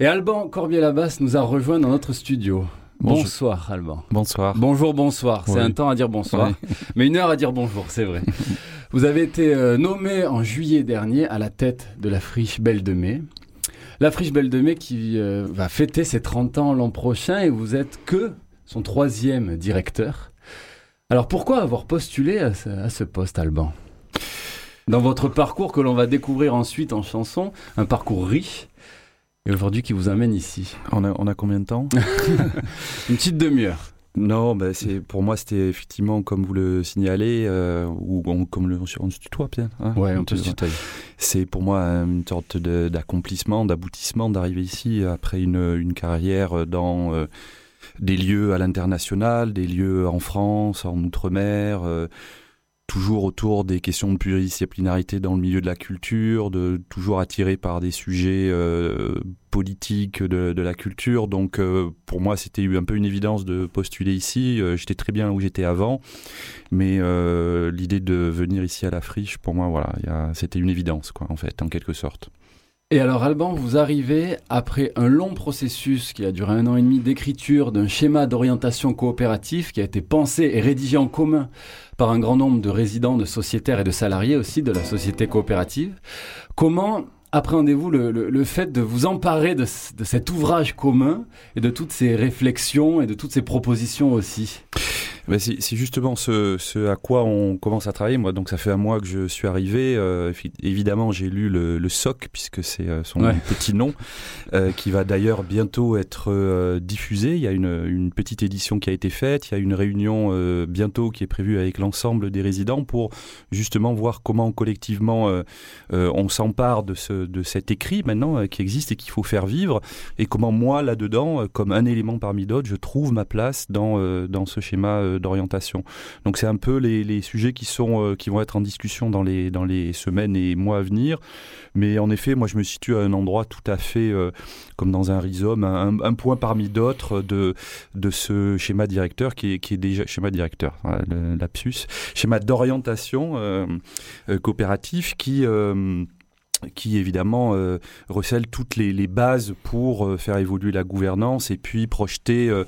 Et Alban Corbier-Labasse nous a rejoint dans notre studio. Bonsoir Alban. Bonsoir. Bonjour, bonsoir. C'est un temps à dire bonsoir, mais une heure à dire bonjour, c'est vrai. Vous avez été euh, nommé en juillet dernier à la tête de la friche Belle de Mai. La friche Belle de Mai qui euh, va fêter ses 30 ans l'an prochain et vous êtes que son troisième directeur. Alors pourquoi avoir postulé à ce poste, Alban? Dans votre parcours que l'on va découvrir ensuite en chanson, un parcours riche, et aujourd'hui qui vous amène ici. On a, on a combien de temps Une petite demi-heure. Non, bah c'est pour moi c'était effectivement comme vous le signalez euh, ou comme le on se tutoie bien. Hein ouais, on, peut se tutoie. C'est pour moi une sorte d'accomplissement, d'aboutissement d'arriver ici après une, une carrière dans euh, des lieux à l'international, des lieux en France, en outre-mer. Euh, toujours autour des questions de pluridisciplinarité dans le milieu de la culture, de toujours attiré par des sujets euh, politiques de, la culture. Donc euh, pour moi, c'était un peu une évidence de postuler ici. Euh, j'étais très bien où j'étais avant, mais l'idée de venir ici à la friche, pour moi, voilà, c'était une évidence, quoi, en fait, en quelque sorte. Et alors Alban, vous arrivez après un long processus qui a duré un an et demi d'écriture d'un schéma d'orientation coopératif qui a été pensé et rédigé en commun par un grand nombre de résidents, de sociétaires et de salariés aussi de la société coopérative. Comment appréhendez-vous le, fait de vous emparer de, de cet ouvrage commun et de toutes ces réflexions et de toutes ces propositions aussi? Bah, c'est justement ce, ce, à quoi on commence à travailler. Moi, donc ça fait un mois que je suis arrivé. Euh, évidemment, j'ai lu le, le, SOC puisque c'est euh, son petit nom, euh, qui va d'ailleurs bientôt être euh, diffusé. Il y a une, une, petite édition qui a été faite. Il y a une réunion bientôt qui est prévue avec l'ensemble des résidents pour justement voir comment collectivement on s'empare de, ce, de cet écrit maintenant qui existe et qu'il faut faire vivre, et comment moi là-dedans, comme un élément parmi d'autres, je trouve ma place dans dans ce schéma d'orientation. Donc c'est un peu les, les, sujets qui sont euh, qui vont être en discussion dans les dans les semaines et mois à venir. Mais en effet, moi je me situe à un endroit tout à fait euh, comme dans un rhizome, un, point parmi d'autres de de ce schéma directeur qui est, qui est déjà schéma directeur, lapsus, schéma d'orientation euh, coopératif qui qui évidemment euh, recèle toutes les, bases pour euh, faire évoluer la gouvernance et puis projeter euh,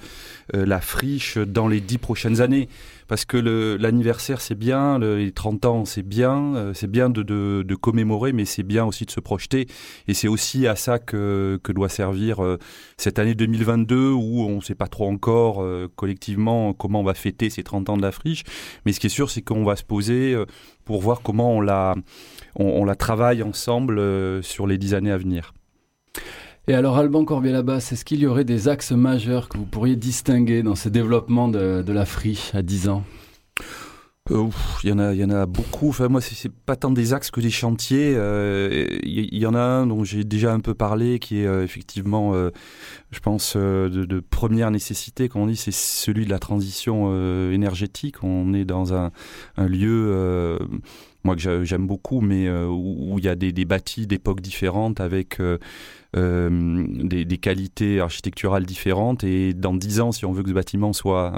euh, la friche dans les dix prochaines années. Parce que l'anniversaire c'est bien, le, les 30 ans c'est bien, euh, c'est bien de, commémorer, mais c'est bien aussi de se projeter. Et c'est aussi à ça que, doit servir cette année 2022 où on ne sait pas trop encore collectivement comment on va fêter ces 30 ans de la friche. Mais ce qui est sûr c'est qu'on va se poser pour voir comment on la on, la travaille ensemble euh, sur les dix années à venir. Et alors, Alban Corbier-Labasse, est-ce qu'il y aurait des axes majeurs que vous pourriez distinguer dans ce développement de, de la à 10 ans? Euh, il y en a, il y en a beaucoup. Enfin, moi, c'est pas tant des axes que des chantiers. Euh, il y, en a un dont j'ai déjà un peu parlé, qui est euh, effectivement, euh, je pense, euh, de, première nécessité. Comme on dit, c'est celui de la transition énergétique. On est dans un lieu moi que j'aime beaucoup, mais euh, où, il y a des, bâtis d'époques différentes avec euh, euh, des, qualités architecturales différentes. Et dans dix ans, si on veut que ce bâtiment soit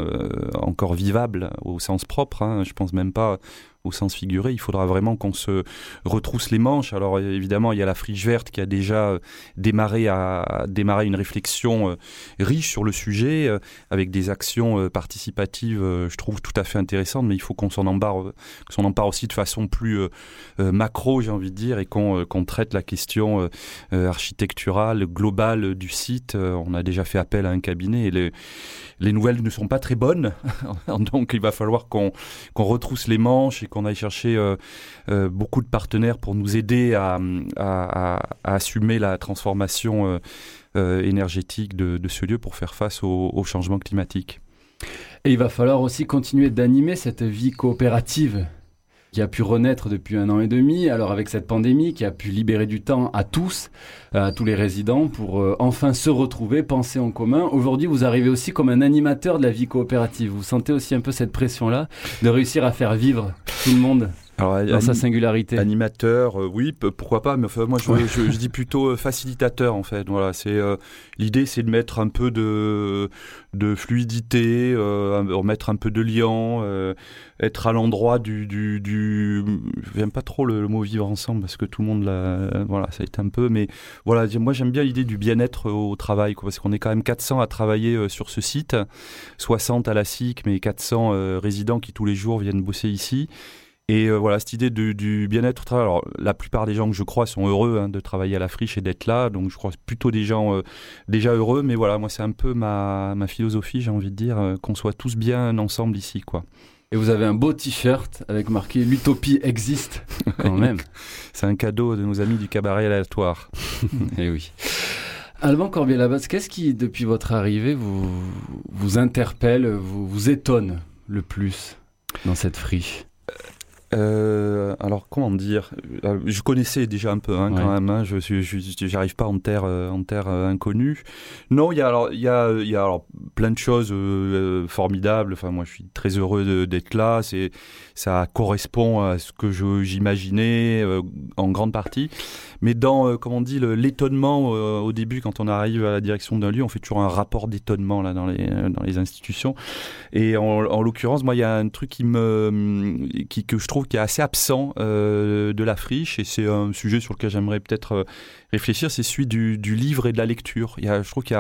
encore vivable au sens propre, hein, je pense même pas au sens figuré, il faudra vraiment qu'on se retrousse les manches. Alors évidemment, il y a la friche verte qui a déjà euh, démarré à démarrer une réflexion euh, riche sur le sujet euh, avec des actions participatives, je trouve tout à fait intéressantes, mais il faut qu'on s'en empare, aussi de façon plus macro, j'ai envie de dire, et qu'on qu traite la question architecturale globale du site. On a déjà fait appel à un cabinet et les, les nouvelles ne sont pas très bonnes, donc il va falloir qu'on qu retrousse les manches et qu'on aille chercher euh, euh, beaucoup de partenaires pour nous aider à, assumer la transformation euh, énergétique de, ce lieu pour faire face au changement climatique. Et il va falloir aussi continuer d'animer cette vie coopérative qui a pu renaître depuis un an et demi, alors avec cette pandémie qui a pu libérer du temps à tous, à tous les résidents pour euh, enfin se retrouver, penser en commun. Aujourd'hui, vous arrivez aussi comme un animateur de la vie coopérative. Vous sentez aussi un peu cette pression-là de réussir à faire vivre tout le monde Alors, dans sa singularité. Animateur, oui, pourquoi pas, mais enfin, moi je, je, dis plutôt facilitateur en fait. Voilà, c'est l'idée, c'est de mettre un peu de de fluidité, remettre un peu de liant, être à l'endroit du, du, du j'aime pas trop le, mot vivre ensemble parce que tout le monde l'a, voilà, ça a été un peu, mais voilà, moi j'aime bien l'idée du bien-être au travail, quoi, parce qu'on est quand même 400 à travailler euh, sur ce site, 60 à la SIC, mais 400 euh, résidents qui tous les jours viennent bosser ici. Et euh, voilà, cette idée du bien-être au travail. Alors, la plupart des gens que je crois sont heureux hein, de travailler à la friche et d'être là. Donc, je crois plutôt des gens déjà heureux. Mais voilà, moi, c'est un peu ma, ma philosophie, j'ai envie de dire, qu'on soit tous bien ensemble ici, quoi. Et vous avez un beau t-shirt avec marqué L'utopie existe, quand même. C'est un cadeau de nos amis du cabaret aléatoire. Eh oui. Alban Corbier-Labasse, qu'est-ce qui, depuis votre arrivée, vous, vous interpelle, vous, vous étonne le plus dans cette friche? Euh, alors comment dire euh, Je connaissais déjà un peu hein, quand même. Hein, je j'arrive pas en terre euh, en terre inconnue. Non, il y a alors il y a il y a alors plein de choses formidables. Enfin moi je suis très heureux d'être là. C'est ça correspond à ce que j'imaginais en grande partie. Mais dans comment on dit l'étonnement au début quand on arrive à la direction d'un lieu, on fait toujours un rapport d'étonnement là dans les dans les institutions. Et en, en l'occurrence moi il y a un truc qui me qui que je trouve qui est assez absent euh, de la friche et c'est un sujet sur lequel j'aimerais peut-être euh, réfléchir, c'est celui du, livre et de la lecture. Il y a, je trouve qu'il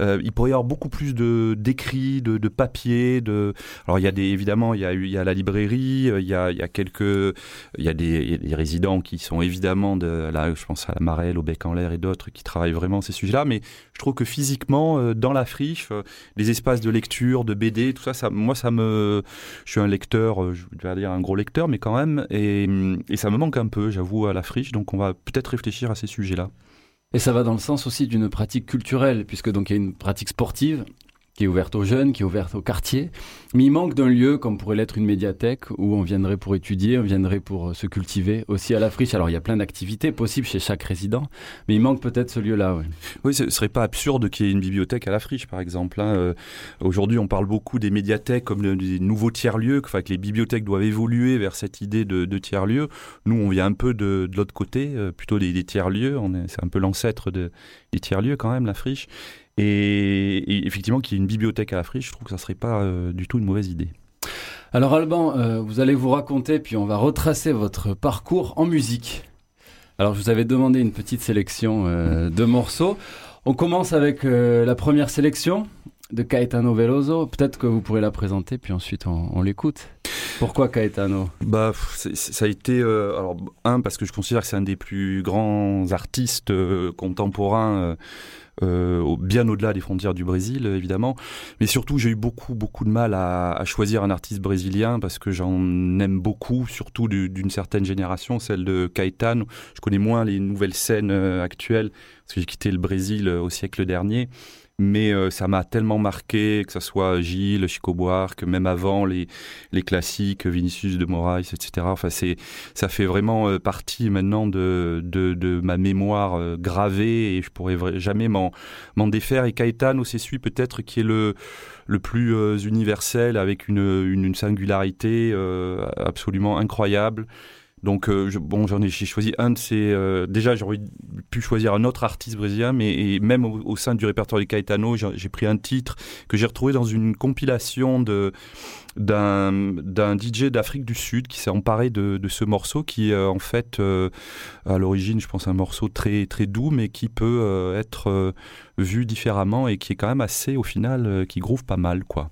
euh, il pourrait y avoir beaucoup plus de d'écrits, de, de papier, de. Alors il y a des, évidemment, il y a, il y a la librairie, il y a, il y a quelques, il y a des, résidents qui sont évidemment de, là, je pense à la Marelle, au Bec en l'air et d'autres qui travaillent vraiment ces sujets-là, mais je trouve que physiquement, dans la friche, les espaces de lecture, de BD, tout ça, moi ça me, je suis un lecteur, je vais dire un gros lecteur, mais quand même, et, et ça me manque un peu, j'avoue, à la friche, donc on va peut-être réfléchir à ces sujets-là. Et ça va dans le sens aussi d'une pratique culturelle, puisque donc il y a une pratique sportive qui est ouverte aux jeunes, qui est ouverte au quartier. Mais il manque d'un lieu comme pourrait l'être une médiathèque où on viendrait pour étudier, on viendrait pour euh, se cultiver aussi à la friche. Alors il y a plein d'activités possibles chez chaque résident, mais il manque peut-être ce lieu-là. Oui, oui ce serait pas absurde qu'il y ait une bibliothèque à la friche, par exemple. Hein. Euh, aujourd'hui, on parle beaucoup des médiathèques comme des nouveaux tiers-lieux, que les bibliothèques doivent évoluer vers cette idée de, tiers-lieux. Nous, on vient un peu de, l'autre côté, euh, plutôt des, tiers-lieux. C'est un peu l'ancêtre de, des tiers-lieux quand même, la friche. Et, effectivement, qu'il y ait une bibliothèque à la friche, je trouve que ça serait pas euh, du tout une mauvaise idée. Alors Alban, euh, vous allez vous raconter, puis on va retracer votre parcours en musique. Alors je vous avais demandé une petite sélection euh, de morceaux. On commence avec la première sélection de Caetano Veloso. Peut-être que vous pourrez la présenter, puis ensuite on, l'écoute. Pourquoi Caetano? Bah, ça a été alors un parce que je considère que c'est un des plus grands artistes contemporains euh, bien au-delà des frontières du Brésil, évidemment. Mais surtout, j'ai eu beaucoup, beaucoup de mal à, choisir un artiste brésilien parce que j'en aime beaucoup, surtout d'une certaine génération, celle de Caetano. Je connais moins les nouvelles scènes euh, actuelles parce que j'ai quitté le Brésil euh, au siècle dernier mais euh, ça m'a tellement marqué, que ce soit Gilles, Chico Buarque, même avant les, les classiques, Vinicius de Moraes, etc. Enfin, c'est, ça fait vraiment euh, partie maintenant de, de, de ma mémoire euh, gravée et je pourrais jamais m'en, m'en défaire. Et Caetano, c'est celui peut-être qui est le, le plus universel avec une, une, une singularité absolument incroyable. Donc euh, bon, j'ai choisi un de ces. Euh, déjà, j'aurais pu choisir un autre artiste brésilien, mais même au, sein du répertoire de Caetano, j'ai pris un titre que j'ai retrouvé dans une compilation d'un DJ d'Afrique du Sud qui s'est emparé de, ce morceau, qui est en fait euh, à l'origine, je pense, un morceau très très doux, mais qui peut être vu différemment et qui est quand même assez, au final, qui groove pas mal, quoi.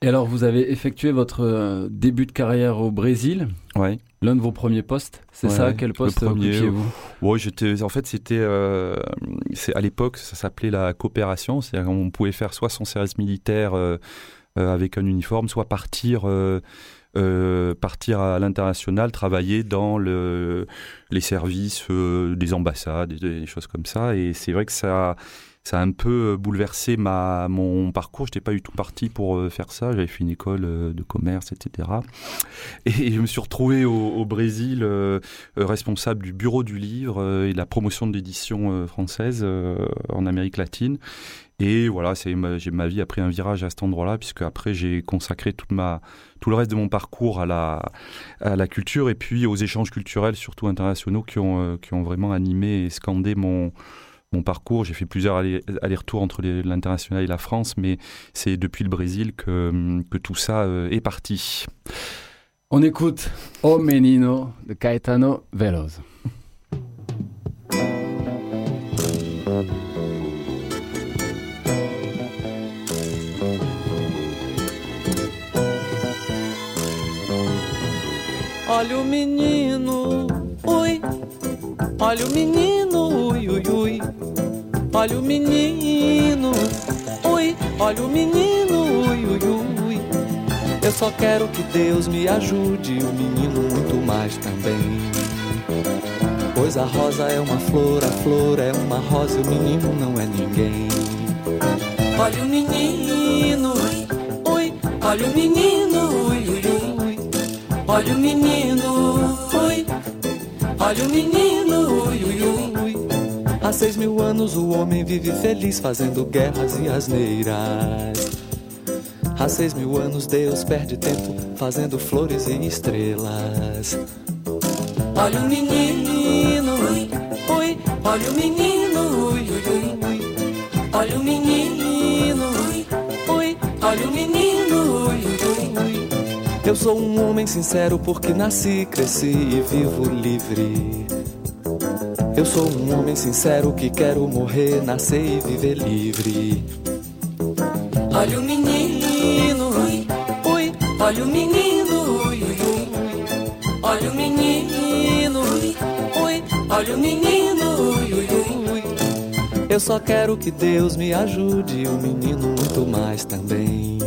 Et alors, vous avez effectué votre euh, début de carrière au Brésil. Ouais. L'un de vos premiers postes, c'est ça? Quel poste occupiez-vous? Ouais, j'étais. En fait, c'était. Euh, c'est à l'époque, ça s'appelait la coopération. C'est-à-dire qu'on pouvait faire soit son service militaire euh, avec un uniforme, soit partir. partir à l'international, travailler dans le, les services des ambassades, des, des, choses comme ça. Et c'est vrai que ça, ça a un peu bouleversé ma, mon parcours. Je n'étais pas du tout parti pour faire ça. J'avais fait une école de commerce, etc. Et je me suis retrouvé au, Brésil responsable du bureau du livre et de la promotion de l'édition française en Amérique latine. Et voilà, c'est ma, vie a pris un virage à cet endroit-là, puisque après j'ai consacré toute ma, tout le reste de mon parcours à la, à la culture et puis aux échanges culturels, surtout internationaux, qui ont, euh, qui ont vraiment animé et scandé mon, mon parcours. J'ai fait plusieurs allers-retours entre l'international et la France, mais c'est depuis le Brésil que, que tout ça euh, est parti. On écoute O Menino de Caetano Veloz. Olha o menino, ui. Olha o menino, ui, ui, ui. Olha o menino, ui. Olha o menino, ui, ui, ui. Eu só quero que Deus me ajude, o menino muito mais também. Pois a rosa é uma flor, a flor é uma rosa, o menino não é ninguém. Olha o menino, ui. Olha o menino, ui, ui, ui. Olha o menino, ui. Olha o menino, ui, ui, ui. Há seis mil anos o homem vive feliz fazendo guerras e asneiras. Há seis mil anos Deus perde tempo fazendo flores e estrelas. Olha o menino, ui, ui. Olha o menino, ui, ui, ui. Olha o menino, ui, ui. Olha o menino, ui, ui, ui. Eu sou um homem sincero porque nasci, cresci e vivo livre. Eu sou um homem sincero que quero morrer, nascer e viver livre. Olha o menino, ui, ui, olha o menino, ui, ui, ui. Olha o menino, ui, ui, olha o menino, ui, ui, ui. Eu só quero que Deus me ajude, o menino muito mais também.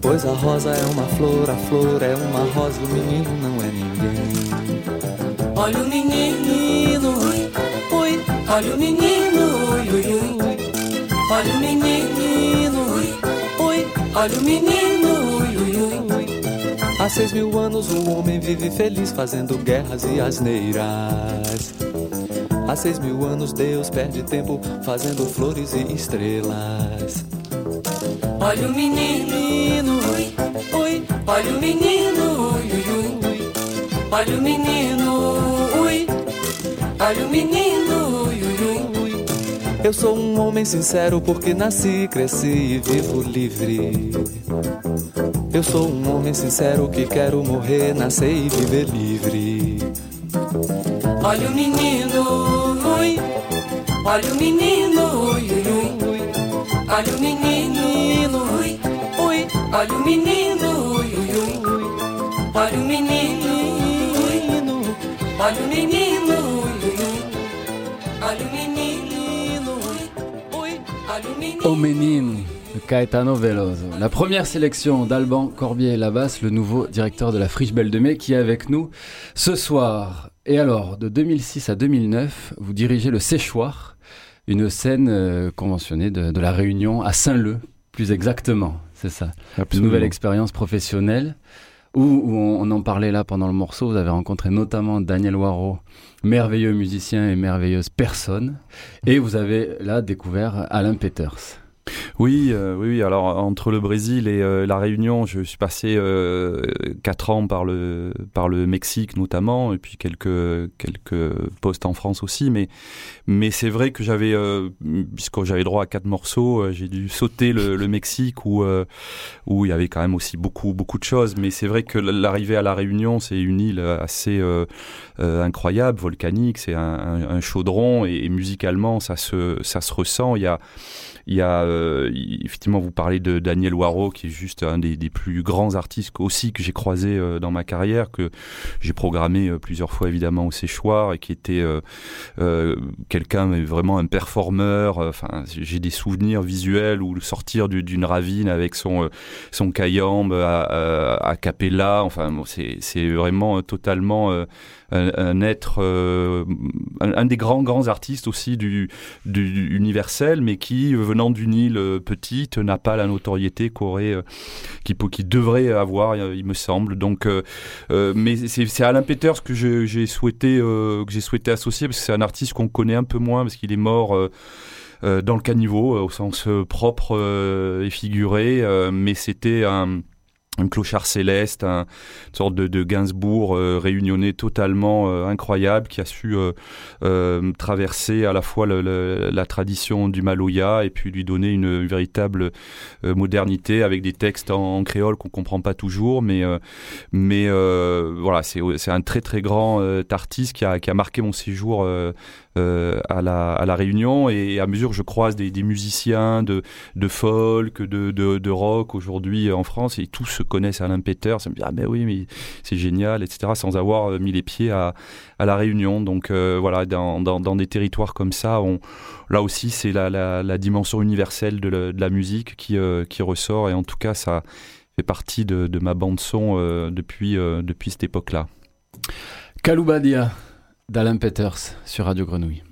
Pois a rosa é uma flor, a flor é uma rosa, o menino não é ninguém. Olha o menino, ui, ui, olha o menino, ui, ui, ui. Olha o menino, ui, ui, olha o menino, ui, ui, ui. Há seis mil anos o homem vive feliz fazendo guerras e asneiras. Há seis mil anos Deus perde tempo fazendo flores e estrelas. Olha o menino, ui, ui, olha o menino, ui, ui, ui. Olha o menino, olha o menino, ui, ui, ui. Eu sou um homem sincero porque nasci, cresci e vivo livre. Eu sou um homem sincero que quero morrer, nascer e viver livre. Olha o menino, ui, olha o menino, ui, ui, ui. Olha o menino, ui, ui. Olha o menino, ui, ui, ui. Olha o menino, olha o menino, olha o menino. Au menino. Caetano Veloso. La première sélection d'Alban Corbier-Lavas, le nouveau directeur de la Friche Belle de Mai, qui est avec nous ce soir. Et alors, de 2006 à 2009, vous dirigez le Séchoir, une scène euh, conventionnée de, la Réunion à Saint-Leu, plus exactement, c'est ça. Une nouvelle expérience professionnelle où, on, en parlait là pendant le morceau, vous avez rencontré notamment Daniel Waro, merveilleux musicien et merveilleuse personne, et vous avez là découvert Alain Peters. Oui, euh, oui, Alors entre le Brésil et euh, la Réunion, je suis passé euh, quatre ans par le par le Mexique notamment, et puis quelques quelques postes en France aussi. Mais mais c'est vrai que j'avais puisque j'avais droit à quatre morceaux, j'ai dû sauter le, Mexique où où il y avait quand même aussi beaucoup beaucoup de choses. Mais c'est vrai que l'arrivée à la Réunion, c'est une île assez incroyable, volcanique. C'est un, un, chaudron et, et musicalement, ça se ça se ressent. Il y a il y a effectivement, vous parlez de Daniel Waro, qui est juste un des, plus grands artistes aussi que j'ai croisé dans ma carrière, que j'ai programmé plusieurs fois évidemment au séchoir et qui était quelqu'un vraiment un performeur. Enfin, j'ai des souvenirs visuels où sortir d'une ravine avec son son à, à, c'est vraiment totalement un, être, euh, un, des grands grands artistes aussi du, universel, mais qui venant d'une île euh, petite n'a pas la notoriété qu'aurait, euh, qui, qui devrait avoir, il me semble. Donc, mais c'est Alain Peters que j'ai souhaité que j'ai souhaité associer parce que c'est un artiste qu'on connaît un peu moins parce qu'il est mort. dans le caniveau au sens propre et figuré, mais c'était un, un clochard céleste, un, une sorte de, de Gainsbourg euh, réunionné totalement euh, incroyable qui a su euh, traverser à la fois le, la tradition du Maloya et puis lui donner une, véritable modernité avec des textes en, créole qu'on comprend pas toujours, mais mais voilà, c'est un très très grand artiste qui a, qui a marqué mon séjour euh, à, la, à la Réunion et à mesure que je croise des, musiciens de, de folk, de, de, de rock aujourd'hui en France et tous se connaissent Alain Peter, ça me dit ah ben oui mais c'est génial etc sans avoir euh, mis les pieds à, à la Réunion donc euh, voilà dans, dans, des territoires comme ça on, là aussi c'est la, la, dimension universelle de, la, musique qui, qui ressort et en tout cas ça fait partie de, ma bande son depuis, depuis cette époque là. Kaloubadia d'Alain Peters sur Radio Grenouille.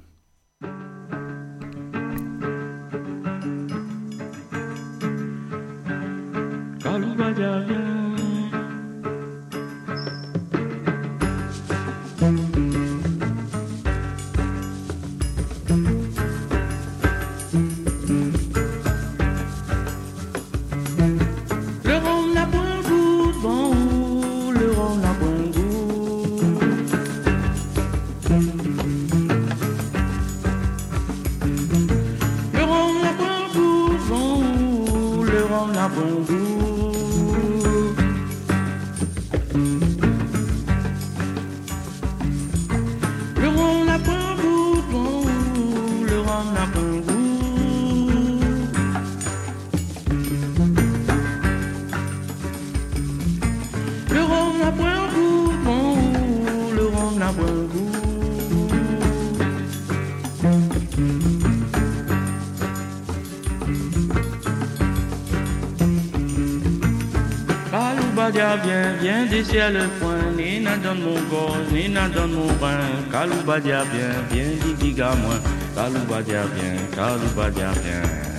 Bien, bien d'ici à le point, Nina donne mon gorge, Nina donne mon bain, Kaloubadia bien, bien, diga moi, Kaloubadia bien, Kaloubadia bien.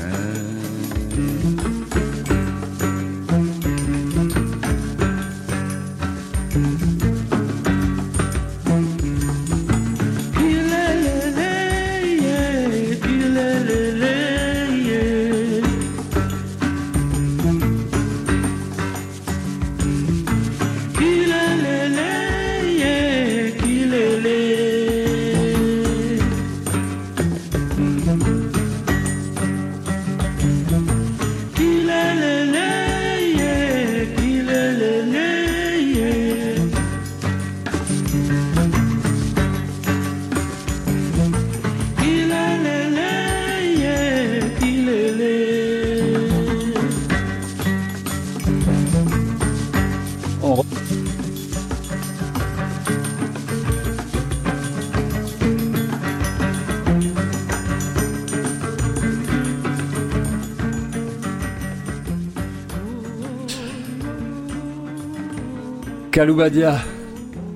Kaloubadia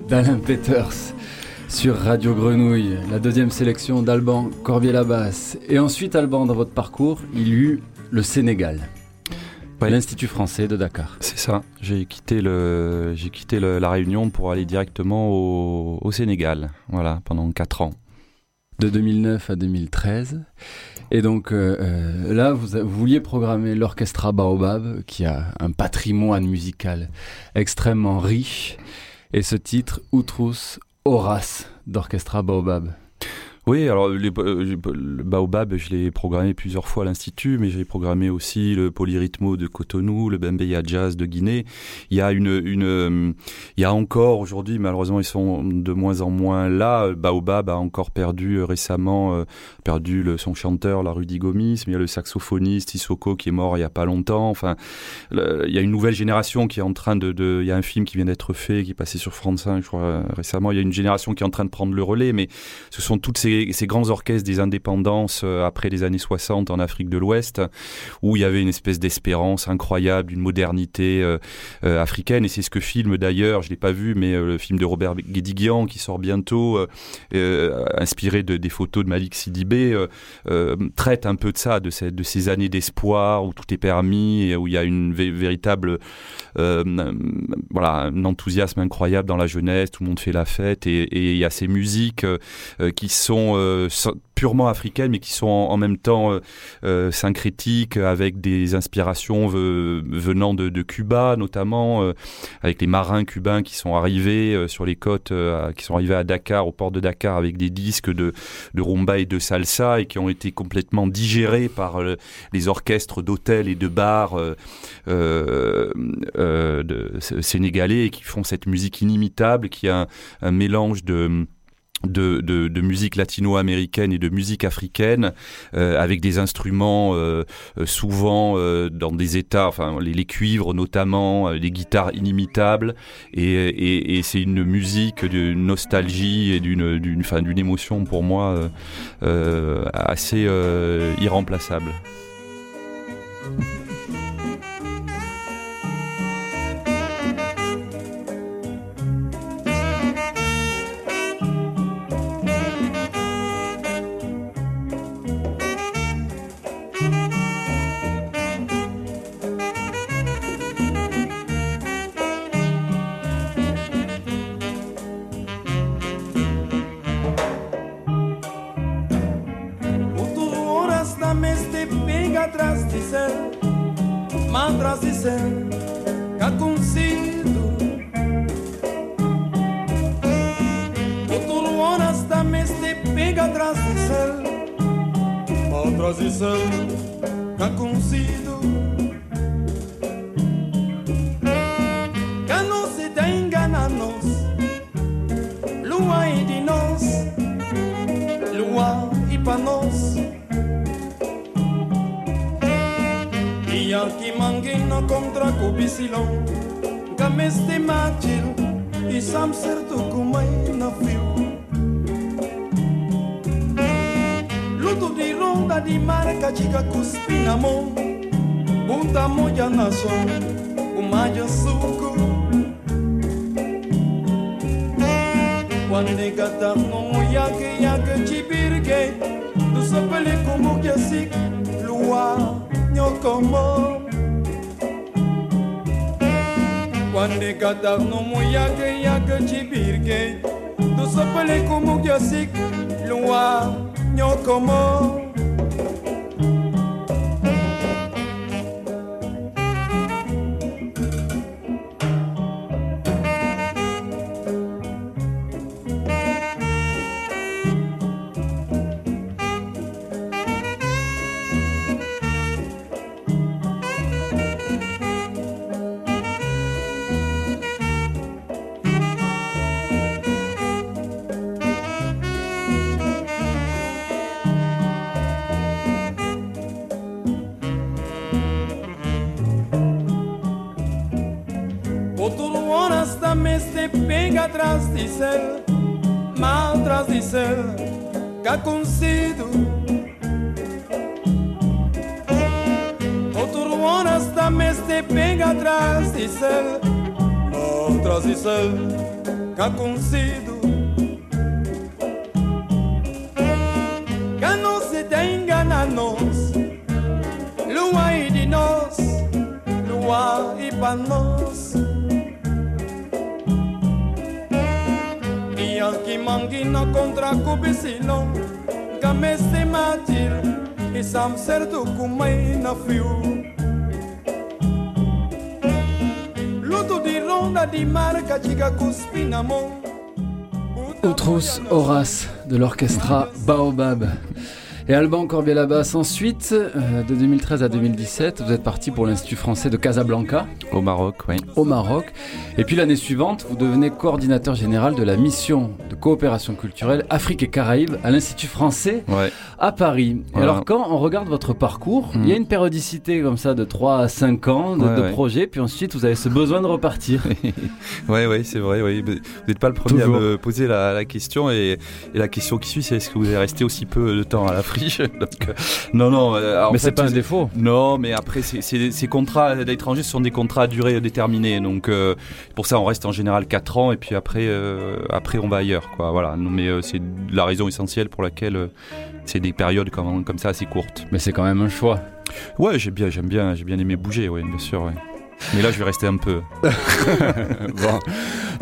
d'Alain Peters sur Radio Grenouille, la deuxième sélection d'Alban Corbier-Labasse. Et ensuite, Alban, dans votre parcours, il eut le Sénégal. L'Institut français de Dakar. C'est ça. J'ai quitté, le, j'ai quitté la Réunion pour aller directement au, au Sénégal. Voilà, pendant 4 ans. De 2009 à 2013. Et donc euh, euh, là, vous, vouliez programmer l'Orchestra Baobab, qui a un patrimoine musical extrêmement riche, et ce titre, Outrous Horace, d'Orchestra Baobab. Oui, alors euh, le Baobab, je l'ai programmé plusieurs fois à l'Institut, mais j'ai programmé aussi le Polyrythmo de Cotonou, le Bembeya Jazz de Guinée. Il y a une, une il y a encore aujourd'hui, malheureusement, ils sont de moins en moins là. Baobab a encore perdu euh, récemment, euh, perdu son chanteur, la Rudy Gomis, mais il y a le saxophoniste Isoko qui est mort il y a pas longtemps. Enfin, il y a une nouvelle génération qui est en train de, de il y a un film qui vient d'être fait, qui est passé sur France 5, je crois, récemment. Il y a une génération qui est en train de prendre le relais, mais ce sont toutes ces ces, grands orchestres des indépendances euh, après les années 60 en Afrique de l'Ouest, où il y avait une espèce d'espérance incroyable, une modernité euh, euh, africaine. Et c'est ce que filme d'ailleurs, je l'ai pas vu, mais le film de Robert Guédiguian qui sort bientôt, inspiré de, des photos de Malik Sidibé, traite un peu de ça, de, ces, années d'espoir où tout est permis et où il y a une véritable voilà un enthousiasme incroyable dans la jeunesse, tout le monde fait la fête et il y a ces musiques qui sont euh, purement africaines, mais qui sont en, même temps euh, euh, syncrétiques, avec des inspirations venant de, Cuba, notamment, avec les marins cubains qui sont arrivés sur les côtes, qui sont arrivés à Dakar, au port de Dakar, avec des disques de, rumba et de salsa, et qui ont été complètement digérés par les orchestres d'hôtels et de bars sénégalais, et qui font cette musique inimitable, qui a un mélange de de, de, musique latino-américaine et de musique africaine, euh, avec des instruments euh, euh souvent dans des états, enfin les, cuivres notamment, les guitares inimitables, et, et, c'est une musique de nostalgie et d'une d'une d'une émotion pour moi assez irremplaçable. justamente pega atrás de ser, mas atrás de ser, que consigo. Tudo honestamente pega atrás de ser, mas atrás de ser, que consigo. bisilon gameste machil i sam sertu kumai na fiu luto di ronda di marca chica cuspinamo bunda moya naso umayo suku Quando gata no yak yak chibirge tu sapele como que así lua nyokomo Negata no muyage yage chibirge Tu sopele kumu gyosik Lua nyokomo tradição, má tradição que ha consido. Outro horas também se pega a tradição, má tradição que ha consido. Que não se tenha na nós, lua e de nós, lua e para nós. Mu yag yag ci biir géej du soppale ku mu jasik lu waa ñoo ko moom Outros Horace de l'orchestra Baobab. Et Alban Corbier-Labasse, ensuite, euh, de 2013 à 2017, vous êtes parti pour l'Institut français de Casablanca. Au Maroc, oui. Au Maroc. Et puis l'année suivante, vous devenez coordinateur général de la mission de coopération culturelle Afrique et Caraïbes à l'Institut français à Paris. Et alors, quand on regarde votre parcours, il y a hmm. une périodicité comme ça de 3 à 5 ans de, projets, puis ensuite vous avez ce besoin de repartir. oui, oui, c'est vrai. Oui. Vous n'êtes pas le premier à me poser la, question. Et, et, la question qui suit, c'est est-ce que vous avez resté aussi peu de temps à l'Afrique? Donc, euh, non, non. Euh, mais c'est pas un défaut. Non, mais après, ces contrats d'étrangers sont des contrats à durée déterminée. Donc, euh, pour ça, on reste en général 4 ans et puis après, après on va ailleurs. Quoi. Voilà. Mais c'est la raison essentielle pour laquelle c'est des périodes comme, comme ça assez courtes. Mais c'est quand même un choix. Ouais, j'aime bien, j'aime bien, j'ai bien aimé bouger, oui, bien sûr. Mais là, je vais rester un peu. bon.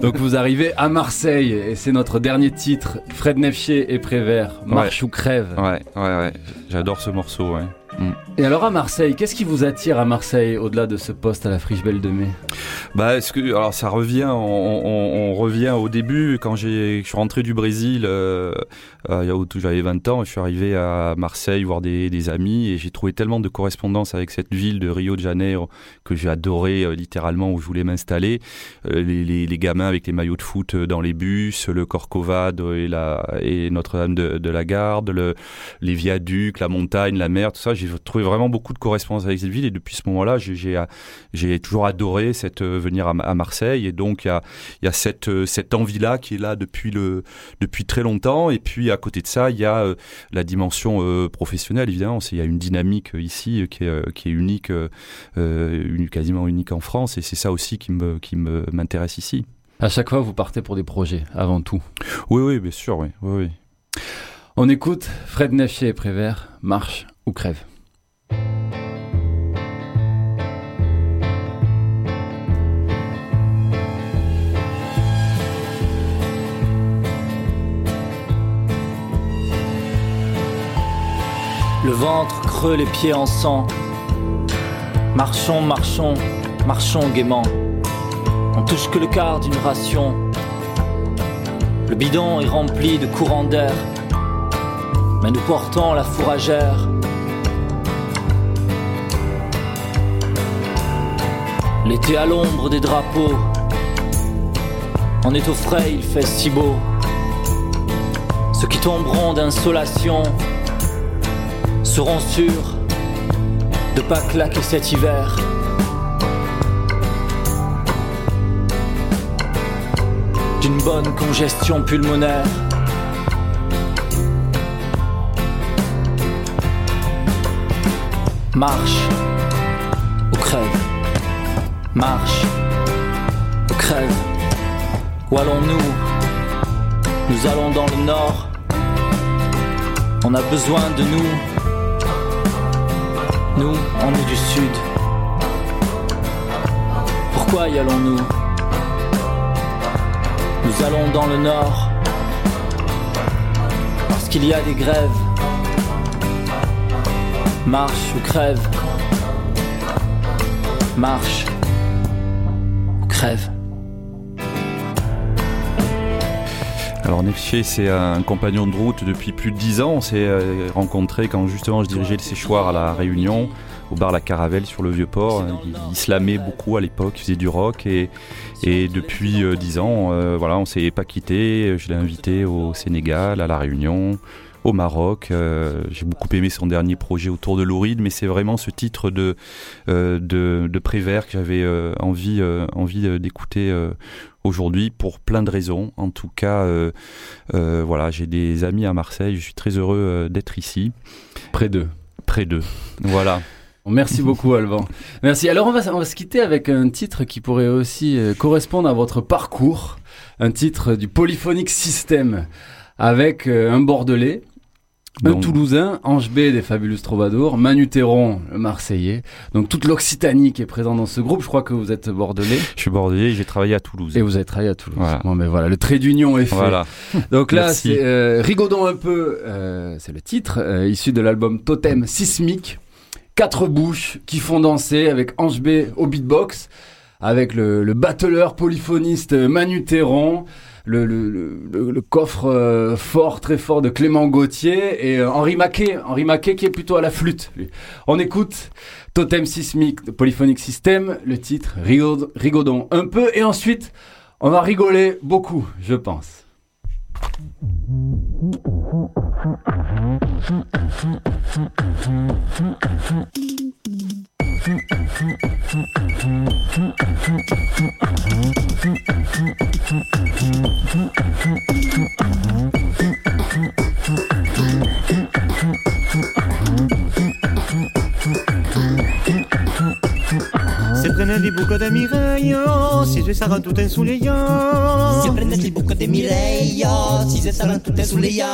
Donc, vous arrivez à Marseille et c'est notre dernier titre. Fred Neffier et Prévert, Marche ou crève. Ouais, ouais, ouais. J'adore ce morceau, ouais. Mm. Et alors à Marseille, qu'est-ce qui vous attire à Marseille au-delà de ce poste à la Friche Belle de Mai? Bah, est-ce que alors ça revient, on, revient au début quand j'ai, je suis rentré du Brésil, euh, euh, j'avais 20 ans, je suis arrivé à Marseille voir des, amis et j'ai trouvé tellement de correspondance avec cette ville de Rio de Janeiro que j'ai adoré euh, littéralement où je voulais m'installer. Euh, les, gamins avec les maillots de foot dans les bus, le Corcovado et et Notre-Dame de, la Garde, le, les viaducs, la montagne, la mer, tout ça. J'ai trouvé vraiment beaucoup de correspondance avec cette ville et depuis ce moment-là, j'ai toujours adoré cette euh, venir à, Marseille. Et donc il y a, cette, euh, envie-là qui est là depuis, depuis très longtemps. Et puis à côté de ça, il y a euh, la dimension professionnelle évidemment, il y a une dynamique ici qui est, qui est unique, quasiment unique en France et c'est ça aussi qui me qui m'intéresse ici. À chaque fois, vous partez pour des projets avant tout. Oui, oui, bien sûr, oui, oui. oui. On écoute Fred Neffier et Prévert, Marche ou crève. Le ventre creux, les pieds en sang. Marchons, marchons, marchons gaiement. On touche que le quart d'une ration. Le bidon est rempli de courants d'air. Mais nous portons la fourragère. L'été à l'ombre des drapeaux. On est au frais, il fait si beau. Ceux qui tomberont d'insolation seront sûrs de pas claquer cet hiver. D'une bonne congestion pulmonaire. Marche ou crève. Marche ou crève. Où allons-nous? Nous allons dans le nord. On a besoin de nous. Nous, on est du sud. Pourquoi y allons-nous? Nous allons dans le nord. Parce qu'il y a des grèves. Marche ou crève. Marche ou crève. Alors Nefché, c'est un compagnon de route depuis plus de dix ans. On s'est euh, rencontré quand justement je dirigeais le séchoir à la Réunion, au bar La Caravelle sur le Vieux-Port. Il, slamait beaucoup à l'époque, il faisait du rock et, et depuis euh, dix ans, euh, voilà, on s'est pas quitté. Je l'ai invité au Sénégal, à la Réunion, au Maroc. J'ai beaucoup aimé son dernier projet autour de l'Ouride, mais c'est vraiment ce titre de, de, de Prévert que j'avais envie, envie d'écouter aujourd'hui pour plein de raisons. En tout cas, euh, euh, voilà, j'ai des amis à Marseille. Je suis très heureux euh, d'être ici. Près d'eux. Près d'eux. Voilà. Merci beaucoup Alban. Merci. Alors on va, on va se quitter avec un titre qui pourrait aussi correspondre à votre parcours, un titre du Polyphonic System avec un Bordelais un Toulousain, Ange B des Fabulous Troubadours, Manu Théron, le Marseillais. Donc toute l'Occitanie qui est présente dans ce groupe. Je crois que vous êtes bordelais. Je suis bordelais j'ai travaillé à Toulouse. Et vous avez travaillé à Toulouse. Voilà. Bon, mais voilà, le trait d'union est fait. Voilà. Donc là, c'est euh, un peu, euh, c'est le titre, euh, issu de l'album Totem Sismique. Quatre bouches qui font danser avec Ange B au beatbox, avec le, le battleur polyphoniste Manu Théron. Le, coffre euh, fort, très fort de Clément Gauthier et euh, Henri Maquet, Henri Maquet qui est plutôt à la flûte. On écoute Totem Sismique de Polyphonic System, le titre Rigaudon un peu et ensuite on va rigoler beaucoup, je pense. Mm-hmm. des boucles de Mireille, ses yeux ça rend tout ensoleillant. Si prendent des boucles de Mireille, ses yeux ça rend tout ensoleillant.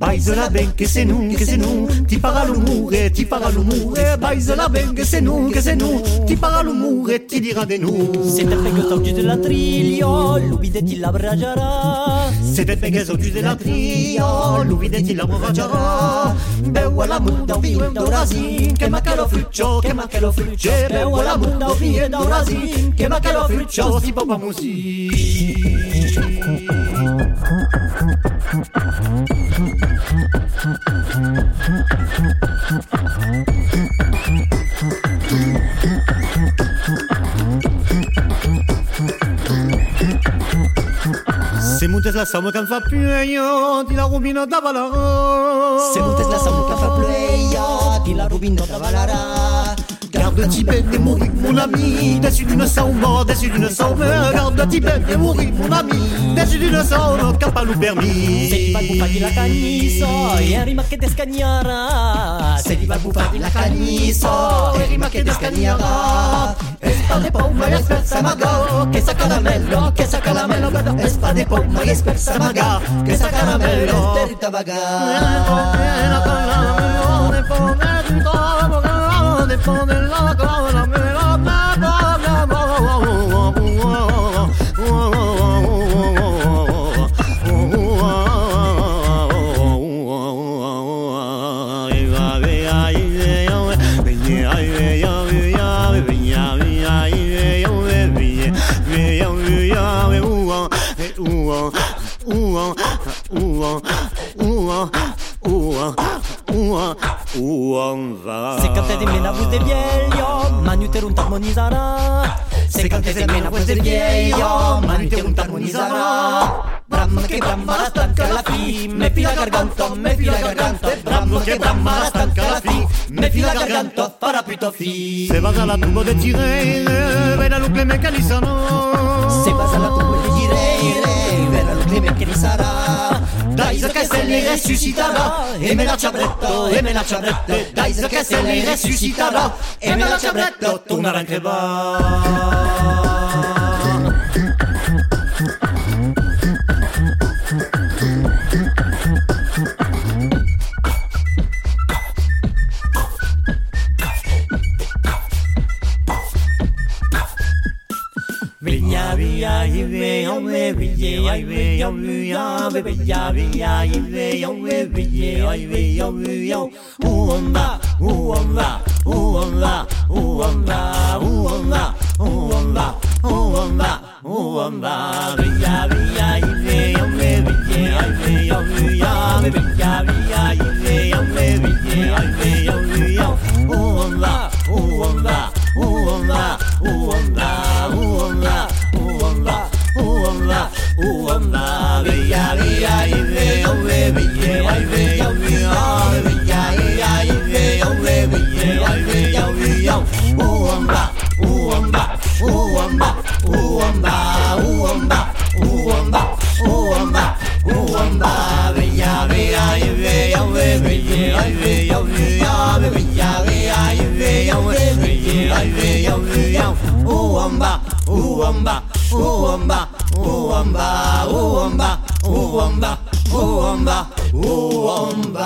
Baise la ben que c'est nous, que c'est nous, ti para l'humour et ti para l'humour. Baise la ben que c'est nous, que c'est nous, ti para l'humour et ti dira de nous. C'est un pegge tordu de la trilio, l'oubide ti l'abrajara. C'est un pegge tordu de la trilio, l'oubide ti l'abrajara. Beua la muda, vivo in Brasil, che ma che lo fruccio, ma che lo fruccio, beua la muda, vivo je dorazí, che ma che lo friccio si popa Se montes la somme qu'en fa plueia, di la rubino da valara. Se montes la somme qu'en fa plueia, di la rubino da valara. regarde Tibet et mourir, mon ami. Déçu d'une saumon, déçu d'une regarde Tibet et mourir, mon ami. Déçu d'une qu'a pas nous permis. C'est pas pour la caniso, et rima que descagnara. C'est pas pour la caniso, et rima que descagnara. Espa de pomba, que sa caramello, que sa caramello, espa de pomba, espersa maga, que sa caramello. Ooh, um. va. Se cantes de mena pues de viejo, manuterum te armonizará. Se cantes de mena pues de viejo, manuterum te armonizará. Bram que brama la stanca la fi, me fila garganta, me fila garganta. Bram que brama la stanca la fi, me fila garganta, para pito fi. Se vas a la tumba de Tirene, ven a lo que me calizano. Se vas a la tumba de Tirene, ven a lo que me calizará. Dai che se li resusciterà E me la ciabretto, e me la ciabretto Dai che se li resusciterà E me la ciabretto Tornerà anche va ရောဝဲဝီရေအိုက်ဝဲရောလူရာဝဲပရာဝီရာယီဝဲရောဝဲဝီရေအိုက်ဝဲရောလူရောဟူဝမ်ဘာဟူဝမ်ဘာဟူဝမ်ဘာဟူဝမ်ဘာဟူဝမ်ဘာဟူဝမ်ဘာဟူဝမ်ဘာဟူဝမ်ဘာ uomba, uomba uomba, uomba, uomba, uomba, uomba, uomba.